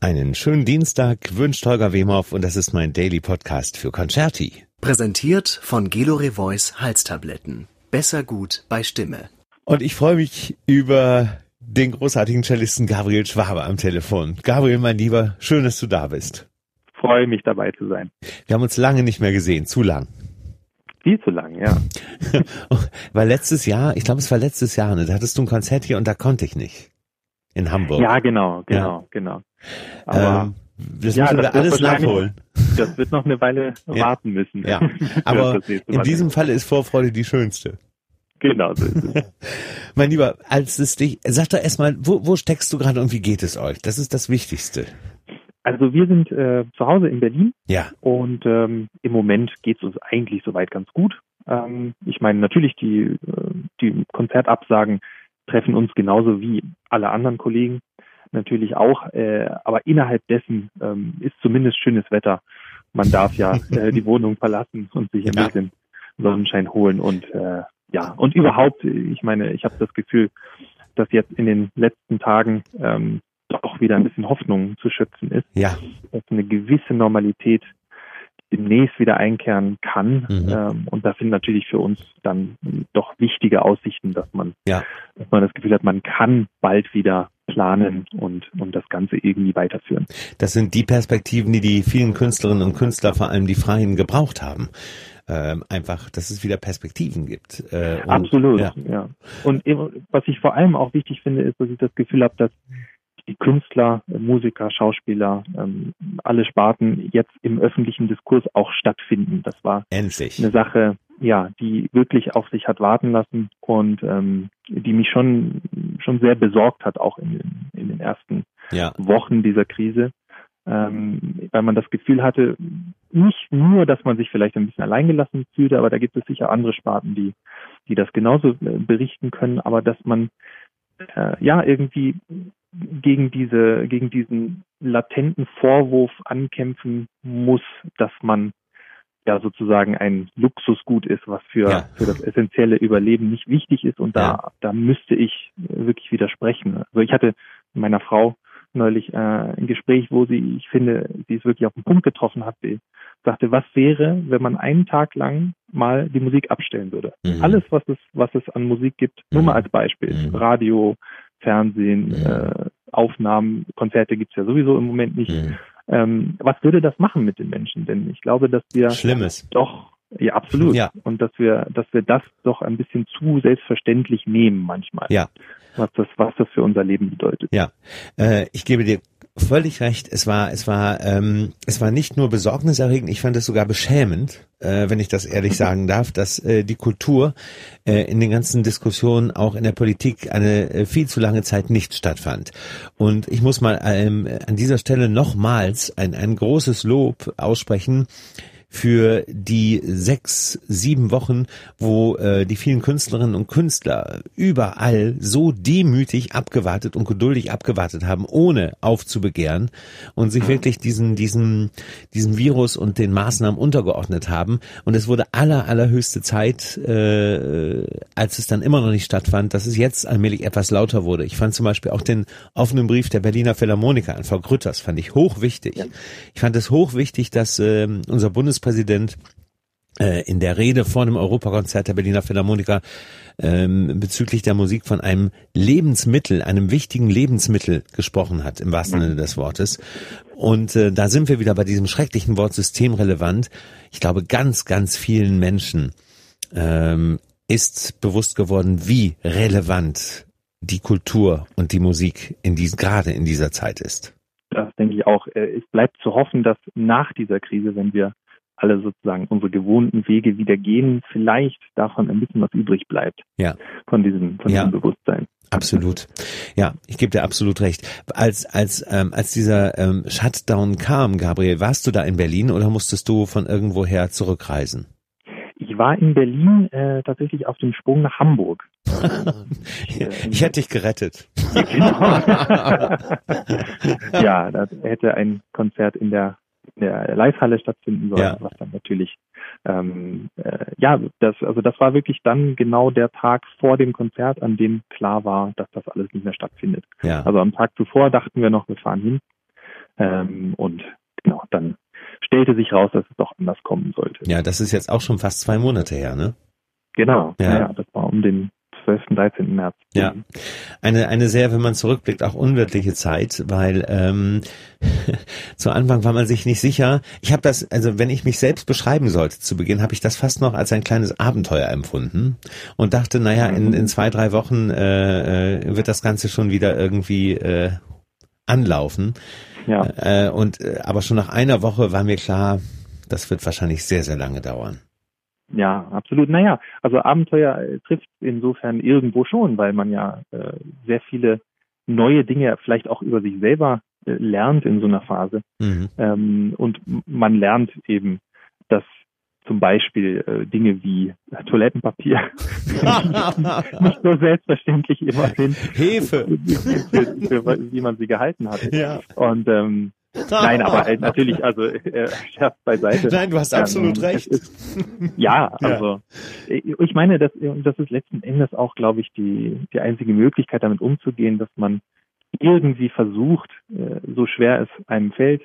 Einen schönen Dienstag wünscht Holger Wemhoff und das ist mein Daily Podcast für Concerti. Präsentiert von Gelore Voice Halstabletten. Besser gut bei Stimme. Und ich freue mich über den großartigen Cellisten Gabriel Schwabe am Telefon. Gabriel, mein Lieber, schön, dass du da bist. Freue mich dabei zu sein. Wir haben uns lange nicht mehr gesehen, zu lang. Viel zu lang, ja. Weil letztes Jahr, ich glaube, es war letztes Jahr, ne, da hattest du ein Konzert hier und da konnte ich nicht. In Hamburg. Ja, genau, genau, ja. genau. Aber ähm, das ja, müssen wir alles nachholen. Das wird noch eine Weile ja. warten müssen. Ja, aber in diesem Falle ist Vorfreude die schönste. Genau so ist es. mein Lieber, als es dich, sag doch erstmal, wo, wo steckst du gerade und wie geht es euch? Das ist das Wichtigste. Also wir sind äh, zu Hause in Berlin. Ja. Und ähm, im Moment geht es uns eigentlich soweit ganz gut. Ähm, ich meine, natürlich die, äh, die Konzertabsagen treffen uns genauso wie alle anderen Kollegen natürlich auch. Äh, aber innerhalb dessen ähm, ist zumindest schönes Wetter. Man darf ja äh, die Wohnung verlassen und sich ein ja. bisschen Sonnenschein holen und äh, ja und überhaupt. Ich meine, ich habe das Gefühl, dass jetzt in den letzten Tagen ähm, doch wieder ein bisschen Hoffnung zu schöpfen ist. Ja. Dass eine gewisse Normalität demnächst wieder einkehren kann. Mhm. Ähm, und das sind natürlich für uns dann doch wichtige Aussichten, dass man, ja. dass man das Gefühl hat, man kann bald wieder planen und, und das Ganze irgendwie weiterführen. Das sind die Perspektiven, die die vielen Künstlerinnen und Künstler, vor allem die Freien, gebraucht haben. Ähm, einfach, dass es wieder Perspektiven gibt. Äh, und, Absolut, ja. ja. Und was ich vor allem auch wichtig finde, ist, dass ich das Gefühl habe, dass die Künstler, Musiker, Schauspieler, ähm, alle Sparten jetzt im öffentlichen Diskurs auch stattfinden. Das war Endlich. eine Sache, ja, die wirklich auf sich hat warten lassen und ähm, die mich schon schon sehr besorgt hat, auch in den, in den ersten ja. Wochen dieser Krise, ähm, weil man das Gefühl hatte, nicht nur, dass man sich vielleicht ein bisschen alleingelassen fühlte, aber da gibt es sicher andere Sparten, die die das genauso äh, berichten können, aber dass man äh, ja irgendwie gegen diese, gegen diesen latenten Vorwurf ankämpfen muss, dass man ja sozusagen ein Luxusgut ist, was für, ja. für das essentielle Überleben nicht wichtig ist. Und da, ja. da müsste ich wirklich widersprechen. Also ich hatte mit meiner Frau neulich äh, ein Gespräch, wo sie, ich finde, sie es wirklich auf den Punkt getroffen hat. Sie sagte, was wäre, wenn man einen Tag lang mal die Musik abstellen würde? Mhm. Alles, was es, was es an Musik gibt, nur mal mhm. als Beispiel. Mhm. Radio, Fernsehen, mhm. äh, Aufnahmen, Konzerte gibt's ja sowieso im Moment nicht. Mhm. Ähm, was würde das machen mit den Menschen? Denn ich glaube, dass wir Schlimmes. doch ja, absolut. Ja. Und dass wir, dass wir das doch ein bisschen zu selbstverständlich nehmen manchmal. Ja. Was das, was das für unser Leben bedeutet. Ja. Äh, ich gebe dir völlig recht. Es war, es war, ähm, es war nicht nur besorgniserregend, ich fand es sogar beschämend, äh, wenn ich das ehrlich sagen darf, dass äh, die Kultur äh, in den ganzen Diskussionen, auch in der Politik, eine äh, viel zu lange Zeit nicht stattfand. Und ich muss mal ähm, an dieser Stelle nochmals ein, ein großes Lob aussprechen für die sechs, sieben Wochen, wo äh, die vielen Künstlerinnen und Künstler überall so demütig abgewartet und geduldig abgewartet haben, ohne aufzubegehren und sich wirklich diesen, diesen, diesem Virus und den Maßnahmen untergeordnet haben. Und es wurde aller, allerhöchste Zeit, äh, als es dann immer noch nicht stattfand, dass es jetzt allmählich etwas lauter wurde. Ich fand zum Beispiel auch den offenen Brief der Berliner Philharmoniker an Frau Grütters, fand ich hochwichtig. Ja. Ich fand es hochwichtig, dass äh, unser Bundes Bundespräsident äh, in der Rede vor dem Europakonzert der Berliner Philharmoniker ähm, bezüglich der Musik von einem Lebensmittel, einem wichtigen Lebensmittel gesprochen hat, im wahrsten Sinne des Wortes. Und äh, da sind wir wieder bei diesem schrecklichen Wort systemrelevant. Ich glaube, ganz, ganz vielen Menschen ähm, ist bewusst geworden, wie relevant die Kultur und die Musik in dies, gerade in dieser Zeit ist. Das denke ich auch. Äh, es bleibt zu hoffen, dass nach dieser Krise, wenn wir alle sozusagen unsere gewohnten Wege wieder gehen, vielleicht davon ein bisschen was übrig bleibt. Ja. Von diesem, von ja. diesem Bewusstsein. Absolut. Ja, ich gebe dir absolut recht. Als, als, ähm, als dieser ähm, Shutdown kam, Gabriel, warst du da in Berlin oder musstest du von irgendwoher zurückreisen? Ich war in Berlin äh, tatsächlich auf dem Sprung nach Hamburg. ich, äh, ich hätte dich gerettet. genau. ja, da hätte ein Konzert in der in der Live-Halle stattfinden soll, ja. was dann natürlich ähm, äh, ja, das also das war wirklich dann genau der Tag vor dem Konzert, an dem klar war, dass das alles nicht mehr stattfindet. Ja. Also am Tag zuvor dachten wir noch, wir fahren hin. Ähm, und genau, dann stellte sich raus, dass es doch anders kommen sollte. Ja, das ist jetzt auch schon fast zwei Monate her, ne? Genau, ja, ja das war um den 12., 13. März. Ja, eine, eine sehr, wenn man zurückblickt, auch unwirtliche Zeit, weil ähm, zu Anfang war man sich nicht sicher. Ich habe das, also wenn ich mich selbst beschreiben sollte zu Beginn, habe ich das fast noch als ein kleines Abenteuer empfunden und dachte, naja, in, in zwei, drei Wochen äh, äh wird das Ganze schon wieder irgendwie äh, anlaufen. Ja. Äh, und äh, aber schon nach einer Woche war mir klar, das wird wahrscheinlich sehr, sehr lange dauern. Ja, absolut. Naja, also Abenteuer äh, trifft insofern irgendwo schon, weil man ja äh, sehr viele neue Dinge vielleicht auch über sich selber äh, lernt in so einer Phase. Mhm. Ähm, und man lernt eben, dass zum Beispiel äh, Dinge wie Toilettenpapier nicht so selbstverständlich immer sind. Hefe. Für, wie man sie gehalten hat. Ja. Und ähm, Nein, aber äh, natürlich, also äh, Scherz beiseite. Nein, du hast absolut ähm, recht. Ist, ja, also ja. Äh, ich meine, das, das ist letzten Endes auch, glaube ich, die, die einzige Möglichkeit, damit umzugehen, dass man irgendwie versucht, äh, so schwer es einem fällt,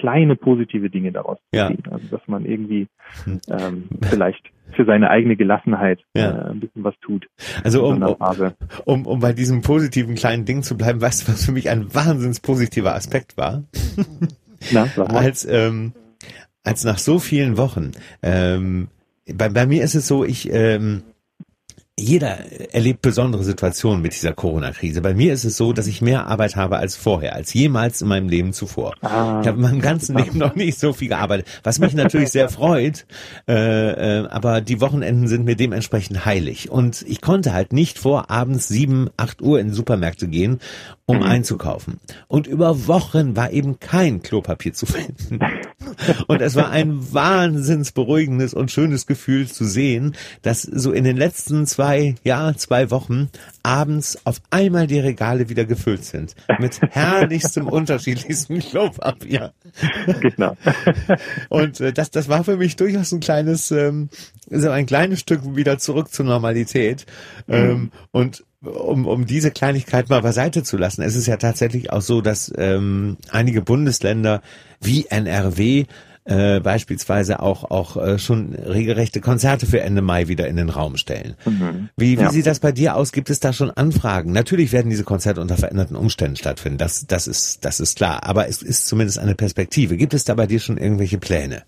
kleine positive Dinge daraus ja. zu ziehen. Also dass man irgendwie hm. ähm, vielleicht für seine eigene Gelassenheit ja. äh, ein bisschen was tut. Also um, um, um bei diesem positiven kleinen Ding zu bleiben, weißt du, was für mich ein wahnsinns positiver Aspekt war? Na, als, ähm, als nach so vielen Wochen, ähm, bei, bei mir ist es so, ich, ähm, jeder erlebt besondere Situationen mit dieser Corona-Krise. Bei mir ist es so, dass ich mehr Arbeit habe als vorher, als jemals in meinem Leben zuvor. Ah. Ich habe in meinem ganzen Leben noch nicht so viel gearbeitet, was mich natürlich sehr freut. Äh, äh, aber die Wochenenden sind mir dementsprechend heilig. Und ich konnte halt nicht vor abends sieben, acht Uhr in Supermärkte gehen, um mhm. einzukaufen. Und über Wochen war eben kein Klopapier zu finden. Und es war ein wahnsinns beruhigendes und schönes Gefühl zu sehen, dass so in den letzten zwei, ja, zwei Wochen abends auf einmal die Regale wieder gefüllt sind. Mit herrlichstem, unterschiedlichstem Klopapier. Genau. Und äh, das, das war für mich durchaus ein kleines, ähm, so ein kleines Stück wieder zurück zur Normalität. Mhm. Ähm, und um, um diese Kleinigkeit mal beiseite zu lassen. Es ist ja tatsächlich auch so, dass ähm, einige Bundesländer wie NRW äh, beispielsweise auch auch äh, schon regelrechte Konzerte für Ende Mai wieder in den Raum stellen. Mhm. Wie, wie ja. sieht das bei dir aus? Gibt es da schon Anfragen? Natürlich werden diese Konzerte unter veränderten Umständen stattfinden. Das das ist das ist klar. Aber es ist zumindest eine Perspektive. Gibt es da bei dir schon irgendwelche Pläne?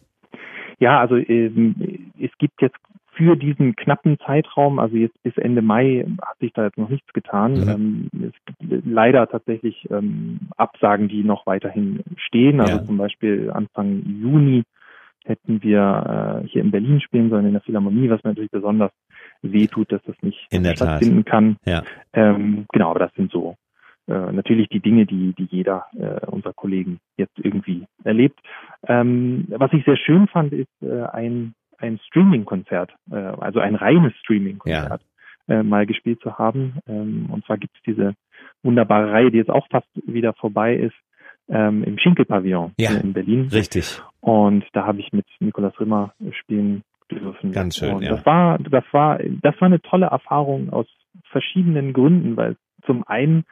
Ja, also ähm, es gibt jetzt für diesen knappen Zeitraum, also jetzt bis Ende Mai, hat sich da jetzt noch nichts getan. Mhm. Ähm, es gibt leider tatsächlich ähm, Absagen, die noch weiterhin stehen. Also ja. zum Beispiel Anfang Juni hätten wir äh, hier in Berlin spielen sollen in der Philharmonie, was mir natürlich besonders weh tut, dass das nicht in stattfinden Tat. kann. Ja. Ähm, genau, aber das sind so äh, natürlich die Dinge, die, die jeder äh, unserer Kollegen jetzt irgendwie erlebt. Ähm, was ich sehr schön fand, ist äh, ein ein Streaming-Konzert, äh, also ein reines Streaming-Konzert ja. äh, mal gespielt zu haben. Ähm, und zwar gibt es diese wunderbare Reihe, die jetzt auch fast wieder vorbei ist, ähm, im Schinkel-Pavillon ja, in Berlin. Richtig. Und da habe ich mit Nikolaus Rimmer spielen dürfen. Ganz schön. Und ja. das war, das war, das war eine tolle Erfahrung aus verschiedenen Gründen, weil zum einen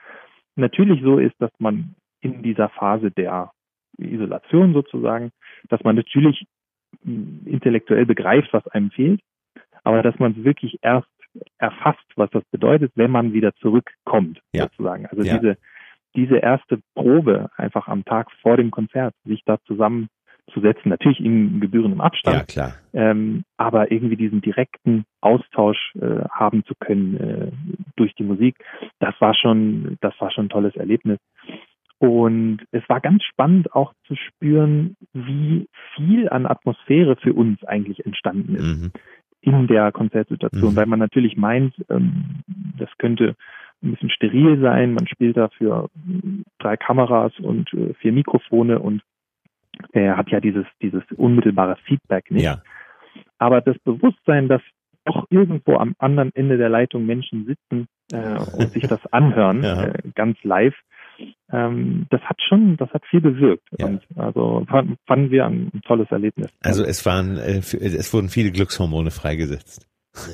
natürlich so ist, dass man in dieser Phase der Isolation sozusagen, dass man natürlich intellektuell begreift, was einem fehlt, aber dass man es wirklich erst erfasst, was das bedeutet, wenn man wieder zurückkommt, ja. sozusagen. Also ja. diese, diese erste Probe einfach am Tag vor dem Konzert, sich da zusammenzusetzen, natürlich in gebührendem Abstand, ja. Ähm, aber irgendwie diesen direkten Austausch äh, haben zu können äh, durch die Musik, das war schon, das war schon ein tolles Erlebnis. Und es war ganz spannend auch zu spüren, wie viel an Atmosphäre für uns eigentlich entstanden ist mhm. in der Konzertsituation, mhm. weil man natürlich meint, ähm, das könnte ein bisschen steril sein. Man spielt da für drei Kameras und äh, vier Mikrofone und er hat ja dieses, dieses unmittelbare Feedback nicht. Ja. Aber das Bewusstsein, dass doch irgendwo am anderen Ende der Leitung Menschen sitzen äh, und sich das anhören, ja. äh, ganz live, ähm, das hat schon, das hat viel bewirkt. Ja. Und also fanden wir ein tolles Erlebnis. Also es waren, äh, es wurden viele Glückshormone freigesetzt.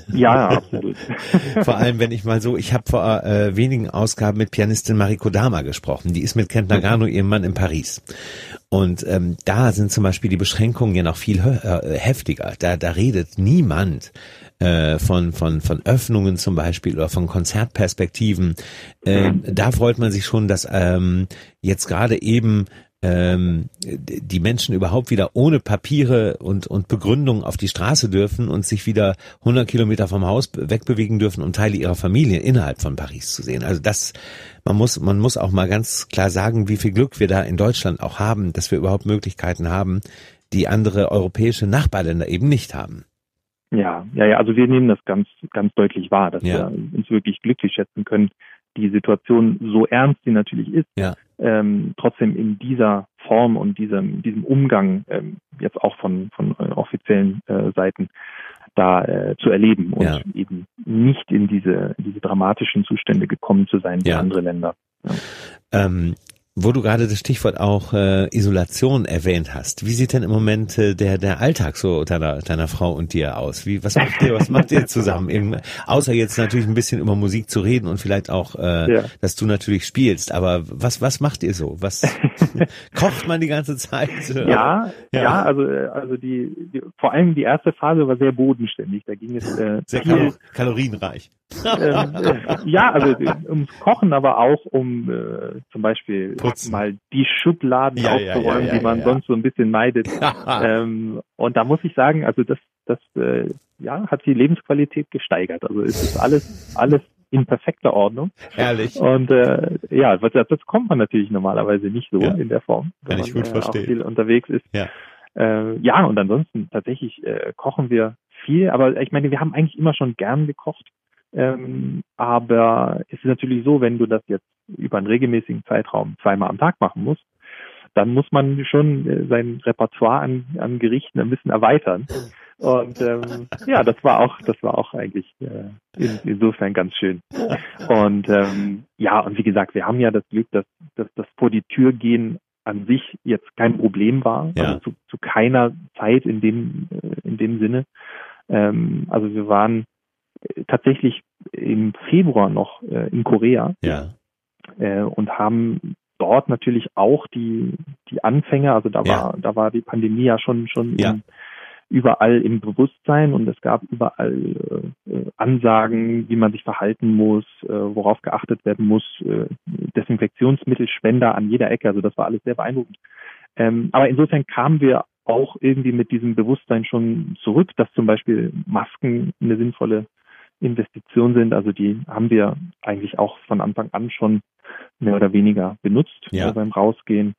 Ja, absolut. vor allem, wenn ich mal so, ich habe vor äh, wenigen Ausgaben mit Pianistin Mariko Dama gesprochen. Die ist mit Kent Nagano, ihrem Mann, in Paris. Und ähm, da sind zum Beispiel die Beschränkungen ja noch viel äh, heftiger. Da, da redet niemand äh, von, von, von Öffnungen zum Beispiel oder von Konzertperspektiven. Äh, da freut man sich schon, dass ähm, jetzt gerade eben ähm, die Menschen überhaupt wieder ohne Papiere und, und Begründung auf die Straße dürfen und sich wieder 100 Kilometer vom Haus wegbewegen dürfen, um Teile ihrer Familie innerhalb von Paris zu sehen. Also das, man muss, man muss auch mal ganz klar sagen, wie viel Glück wir da in Deutschland auch haben, dass wir überhaupt Möglichkeiten haben, die andere europäische Nachbarländer eben nicht haben. Ja, ja, ja, also wir nehmen das ganz, ganz deutlich wahr, dass ja. wir uns wirklich glücklich schätzen können, die Situation so ernst sie natürlich ist, ja. Ähm, trotzdem in dieser Form und diesem, diesem Umgang ähm, jetzt auch von, von äh, offiziellen äh, Seiten da äh, zu erleben und ja. eben nicht in diese, diese dramatischen Zustände gekommen zu sein wie andere Länder. Ähm, wo du gerade das Stichwort auch äh, Isolation erwähnt hast, wie sieht denn im Moment äh, der der Alltag so deiner deiner Frau und dir aus? Wie was macht ihr was macht ihr zusammen? Irgend, außer jetzt natürlich ein bisschen über Musik zu reden und vielleicht auch, äh, ja. dass du natürlich spielst. Aber was was macht ihr so? Was kocht man die ganze Zeit? Ja, ja, ja, also also die, die vor allem die erste Phase war sehr bodenständig. Da ging es äh, sehr kalorienreich. Ähm, äh, ja, also ums Kochen, aber auch um äh, zum Beispiel Putzen. mal die Schubladen ja, aufzuräumen, ja, ja, die man sonst so ein bisschen meidet. ähm, und da muss ich sagen, also das, das äh, ja, hat die Lebensqualität gesteigert. Also es ist alles, alles in perfekter Ordnung. Herrlich. Und äh, ja, das, das kommt man natürlich normalerweise nicht so in der Form, wenn Kann ich gut man äh, auch viel unterwegs ist. Ja. Äh, ja, und ansonsten tatsächlich äh, kochen wir viel, aber ich meine, wir haben eigentlich immer schon gern gekocht. Ähm, aber es ist natürlich so, wenn du das jetzt über einen regelmäßigen Zeitraum zweimal am Tag machen musst, dann muss man schon äh, sein Repertoire an, an Gerichten ein bisschen erweitern. Und ähm, ja, das war auch, das war auch eigentlich äh, in, insofern ganz schön. Und ähm, ja, und wie gesagt, wir haben ja das Glück, dass, dass das vor die Tür gehen an sich jetzt kein Problem war, ja. also zu, zu keiner Zeit in dem äh, in dem Sinne. Ähm, also wir waren tatsächlich im Februar noch äh, in Korea ja. äh, und haben dort natürlich auch die die Anfänge, also da war ja. da war die Pandemie ja schon schon ja. Im, überall im Bewusstsein und es gab überall äh, Ansagen, wie man sich verhalten muss, äh, worauf geachtet werden muss, äh, Desinfektionsmittelspender an jeder Ecke, also das war alles sehr beeindruckend. Ähm, aber insofern kamen wir auch irgendwie mit diesem Bewusstsein schon zurück, dass zum Beispiel Masken eine sinnvolle Investitionen sind. Also die haben wir eigentlich auch von Anfang an schon mehr oder weniger benutzt ja. beim Rausgehen.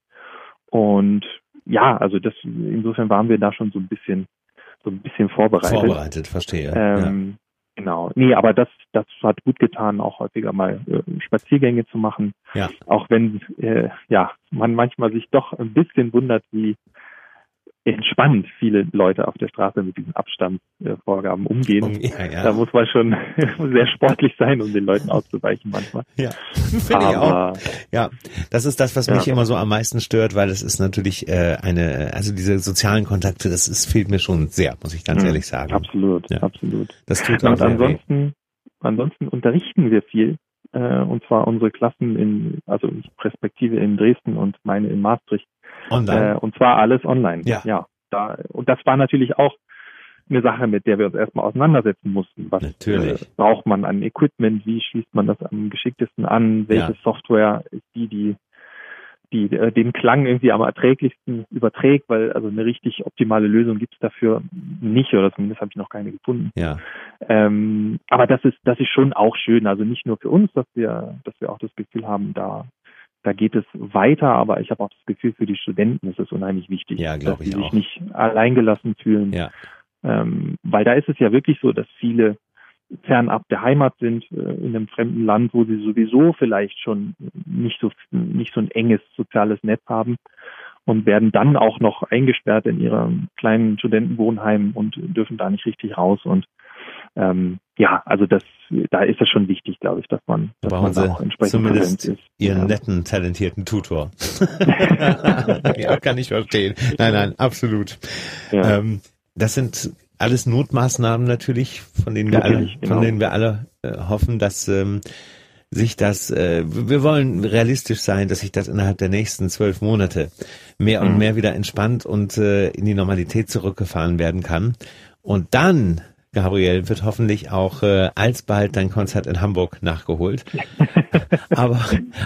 Und ja, also das insofern waren wir da schon so ein bisschen so ein bisschen vorbereitet. Vorbereitet, verstehe. Ähm, ja. Genau. Nee, aber das, das hat gut getan, auch häufiger mal äh, Spaziergänge zu machen. Ja. Auch wenn äh, ja man manchmal sich doch ein bisschen wundert, wie entspannt viele Leute auf der Straße mit diesen Abstandsvorgaben umgehen. Ja, ja. Da muss man schon sehr sportlich sein, um den Leuten auszuweichen manchmal. Ja, finde ich auch. Ja, das ist das, was mich ja. immer so am meisten stört, weil es ist natürlich äh, eine, also diese sozialen Kontakte, das ist, fehlt mir schon sehr, muss ich ganz mhm. ehrlich sagen. Absolut, absolut. Das tut auch Und ansonsten, ansonsten unterrichten wir viel äh, und zwar unsere Klassen in, also Perspektive in Dresden und meine in Maastricht Online. Äh, und zwar alles online. Ja. ja. Da, und das war natürlich auch eine Sache, mit der wir uns erstmal auseinandersetzen mussten. Was Natürlich. Äh, braucht man an Equipment? Wie schließt man das am geschicktesten an? Welche ja. Software ist die, die die äh, den Klang irgendwie am erträglichsten überträgt, weil also eine richtig optimale Lösung gibt's dafür nicht oder zumindest habe ich noch keine gefunden. Ja. Ähm, aber das ist das ist schon auch schön, also nicht nur für uns, dass wir dass wir auch das Gefühl haben, da da geht es weiter, aber ich habe auch das Gefühl, für die Studenten ist es unheimlich wichtig, ja, dass sie sich auch. nicht alleingelassen fühlen. Ja. Ähm, weil da ist es ja wirklich so, dass viele fernab der Heimat sind, äh, in einem fremden Land, wo sie sowieso vielleicht schon nicht so, nicht so ein enges soziales Netz haben und werden dann auch noch eingesperrt in ihrem kleinen Studentenwohnheim und dürfen da nicht richtig raus und ähm, ja, also das, da ist es schon wichtig, glaube ich, dass man, dass man da auch entsprechend zumindest ist. Ihren ja. netten, talentierten Tutor. ja, kann ich verstehen. Nein, nein, absolut. Ja. Ähm, das sind alles Notmaßnahmen natürlich, von denen wir natürlich, alle, genau. von denen wir alle äh, hoffen, dass ähm, sich das, äh, wir wollen realistisch sein, dass sich das innerhalb der nächsten zwölf Monate mehr und mhm. mehr wieder entspannt und äh, in die Normalität zurückgefahren werden kann. Und dann Gabriel, wird hoffentlich auch äh, alsbald dein Konzert in Hamburg nachgeholt. aber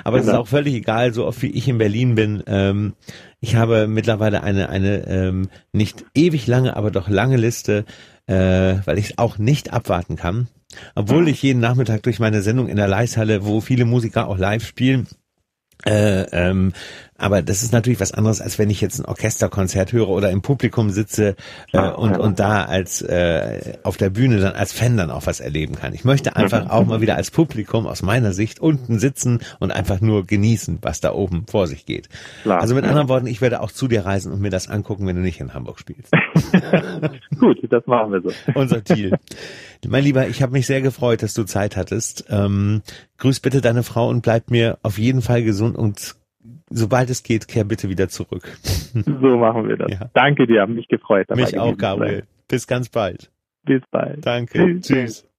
aber es ist genau. auch völlig egal, so oft wie ich in Berlin bin. Ähm, ich habe mittlerweile eine eine ähm, nicht ewig lange, aber doch lange Liste, äh, weil ich es auch nicht abwarten kann. Obwohl ich jeden Nachmittag durch meine Sendung in der Leishalle, wo viele Musiker auch live spielen, äh, ähm, aber das ist natürlich was anderes, als wenn ich jetzt ein Orchesterkonzert höre oder im Publikum sitze äh, und, und da als äh, auf der Bühne dann als Fan dann auch was erleben kann. Ich möchte einfach auch mal wieder als Publikum aus meiner Sicht unten sitzen und einfach nur genießen, was da oben vor sich geht. Klar, also mit anderen Worten, ich werde auch zu dir reisen und mir das angucken, wenn du nicht in Hamburg spielst. Gut, das machen wir so. Unser Ziel. Mein Lieber, ich habe mich sehr gefreut, dass du Zeit hattest. Ähm, grüß bitte deine Frau und bleib mir auf jeden Fall gesund und sobald es geht, kehr bitte wieder zurück. So machen wir das. Ja. Danke dir, hab mich gefreut. Mich auch, Gabriel. Bis ganz bald. Bis bald. Danke. Tschüss. Tschüss.